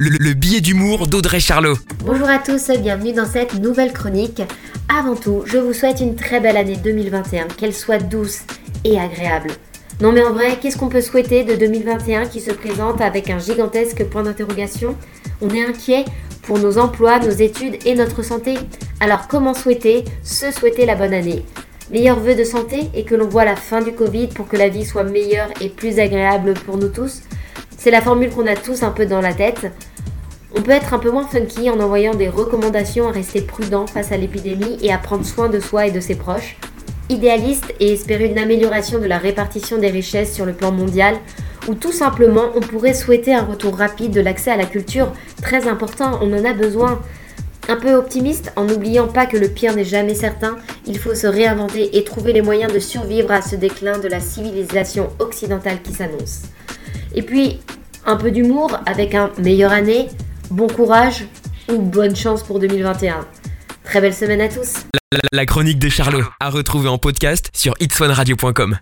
le, le billet d'humour d'Audrey Charlot. Bonjour à tous, bienvenue dans cette nouvelle chronique. Avant tout, je vous souhaite une très belle année 2021, qu'elle soit douce et agréable. Non mais en vrai, qu'est-ce qu'on peut souhaiter de 2021 qui se présente avec un gigantesque point d'interrogation? On est inquiet pour nos emplois, nos études et notre santé. Alors comment souhaiter Se souhaiter la bonne année? Meilleurs vœux de santé et que l'on voit la fin du Covid pour que la vie soit meilleure et plus agréable pour nous tous? C'est la formule qu'on a tous un peu dans la tête. On peut être un peu moins funky en envoyant des recommandations à rester prudent face à l'épidémie et à prendre soin de soi et de ses proches. Idéaliste et espérer une amélioration de la répartition des richesses sur le plan mondial, ou tout simplement on pourrait souhaiter un retour rapide de l'accès à la culture, très important, on en a besoin. Un peu optimiste en n'oubliant pas que le pire n'est jamais certain, il faut se réinventer et trouver les moyens de survivre à ce déclin de la civilisation occidentale qui s'annonce. Et puis, un peu d'humour avec un meilleure année, bon courage ou bonne chance pour 2021. Très belle semaine à tous. La, chronique de Charlot, à retrouver en podcast sur itswanradio.com.